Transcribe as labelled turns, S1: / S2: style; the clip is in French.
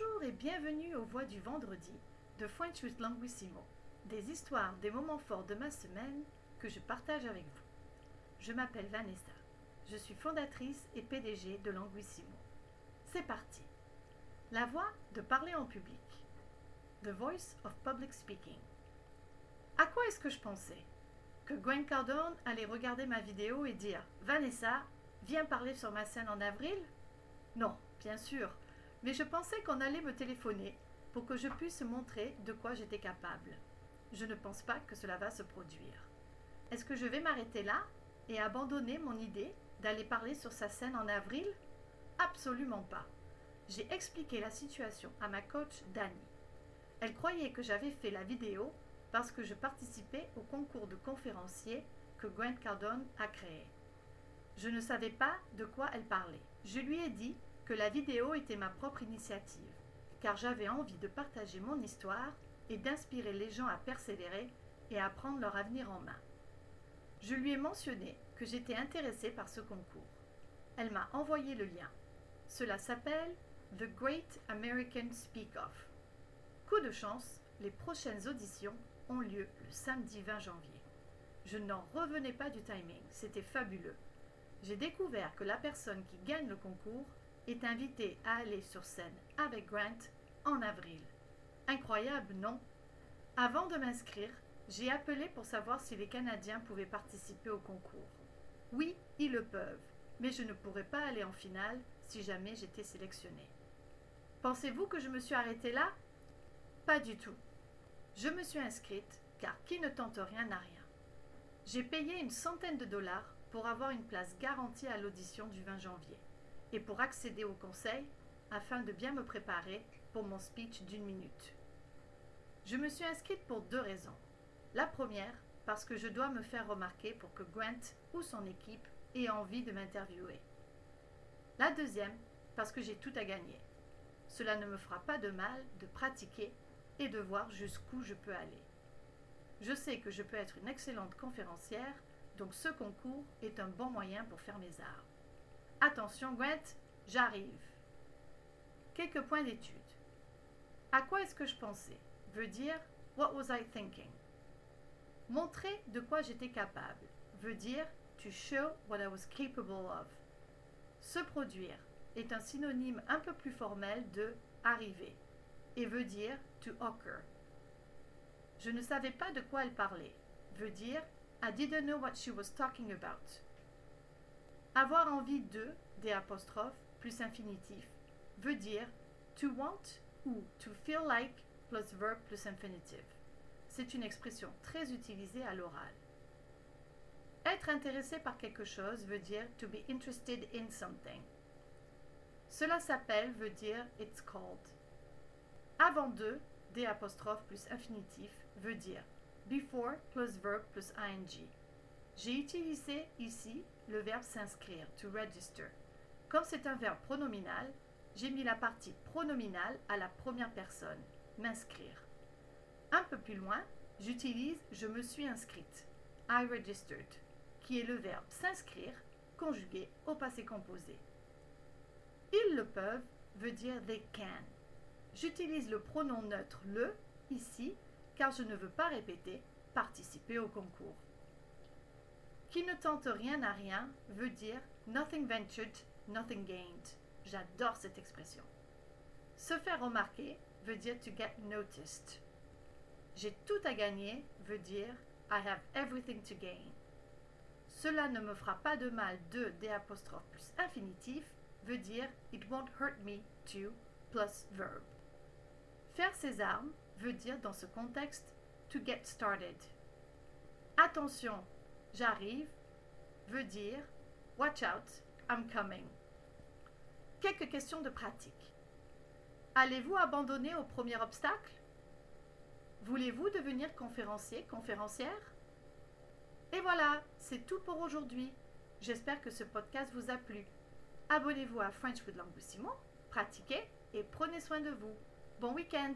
S1: Bonjour et bienvenue aux Voix du vendredi de with Languissimo, des histoires des moments forts de ma semaine que je partage avec vous. Je m'appelle Vanessa, je suis fondatrice et PDG de Languissimo. C'est parti. La voix de parler en public. The Voice of Public Speaking. À quoi est-ce que je pensais Que Gwen Cardone allait regarder ma vidéo et dire Vanessa, viens parler sur ma scène en avril? Non, bien sûr, mais je pensais qu'on allait me téléphoner pour que je puisse montrer de quoi j'étais capable. Je ne pense pas que cela va se produire. Est-ce que je vais m'arrêter là et abandonner mon idée d'aller parler sur sa scène en avril? Absolument pas. J'ai expliqué la situation à ma coach Dani. Elle croyait que j'avais fait la vidéo parce que je participais au concours de conférenciers que Grant Cardone a créé. Je ne savais pas de quoi elle parlait. Je lui ai dit que la vidéo était ma propre initiative, car j'avais envie de partager mon histoire et d'inspirer les gens à persévérer et à prendre leur avenir en main. Je lui ai mentionné que j'étais intéressée par ce concours. Elle m'a envoyé le lien. Cela s'appelle The Great American Speak Off. Coup de chance, les prochaines auditions ont lieu le samedi 20 janvier. Je n'en revenais pas du timing, c'était fabuleux. J'ai découvert que la personne qui gagne le concours est invité à aller sur scène avec Grant en avril. Incroyable, non? Avant de m'inscrire, j'ai appelé pour savoir si les Canadiens pouvaient participer au concours. Oui, ils le peuvent, mais je ne pourrais pas aller en finale si jamais j'étais sélectionnée. Pensez-vous que je me suis arrêtée là? Pas du tout. Je me suis inscrite car qui ne tente rien n'a rien. J'ai payé une centaine de dollars pour avoir une place garantie à l'audition du 20 janvier et pour accéder au conseil afin de bien me préparer pour mon speech d'une minute. Je me suis inscrite pour deux raisons. La première, parce que je dois me faire remarquer pour que Grant ou son équipe ait envie de m'interviewer. La deuxième, parce que j'ai tout à gagner. Cela ne me fera pas de mal de pratiquer et de voir jusqu'où je peux aller. Je sais que je peux être une excellente conférencière, donc ce concours est un bon moyen pour faire mes arts. Attention, Gwent, j'arrive. Quelques points d'étude. À quoi est-ce que je pensais? Veut dire What was I thinking? Montrer de quoi j'étais capable veut dire To show what I was capable of. Se produire est un synonyme un peu plus formel de arriver et veut dire to occur. Je ne savais pas de quoi elle parlait veut dire I didn't know what she was talking about. Avoir envie de, des apostrophes, plus infinitif, veut dire to want ou to feel like plus verb plus infinitive. C'est une expression très utilisée à l'oral. Être intéressé par quelque chose veut dire to be interested in something. Cela s'appelle veut dire it's called. Avant de, des apostrophes plus infinitif veut dire before plus verb plus ing. J'ai utilisé ici le verbe s'inscrire, to register. Comme c'est un verbe pronominal, j'ai mis la partie pronominale à la première personne, m'inscrire. Un peu plus loin, j'utilise je me suis inscrite, I registered, qui est le verbe s'inscrire conjugué au passé composé. Ils le peuvent veut dire they can. J'utilise le pronom neutre le ici car je ne veux pas répéter participer au concours. Qui ne tente rien à rien veut dire nothing ventured, nothing gained. J'adore cette expression. Se faire remarquer veut dire to get noticed. J'ai tout à gagner veut dire I have everything to gain. Cela ne me fera pas de mal de apostrophes plus infinitif veut dire it won't hurt me to plus verb. Faire ses armes veut dire dans ce contexte to get started. Attention, j'arrive veut dire Watch out, I'm coming. Quelques questions de pratique. Allez-vous abandonner au premier obstacle? Voulez-vous devenir conférencier, conférencière? Et voilà, c'est tout pour aujourd'hui. J'espère que ce podcast vous a plu. Abonnez-vous à French with Languissimo, pratiquez et prenez soin de vous. Bon week-end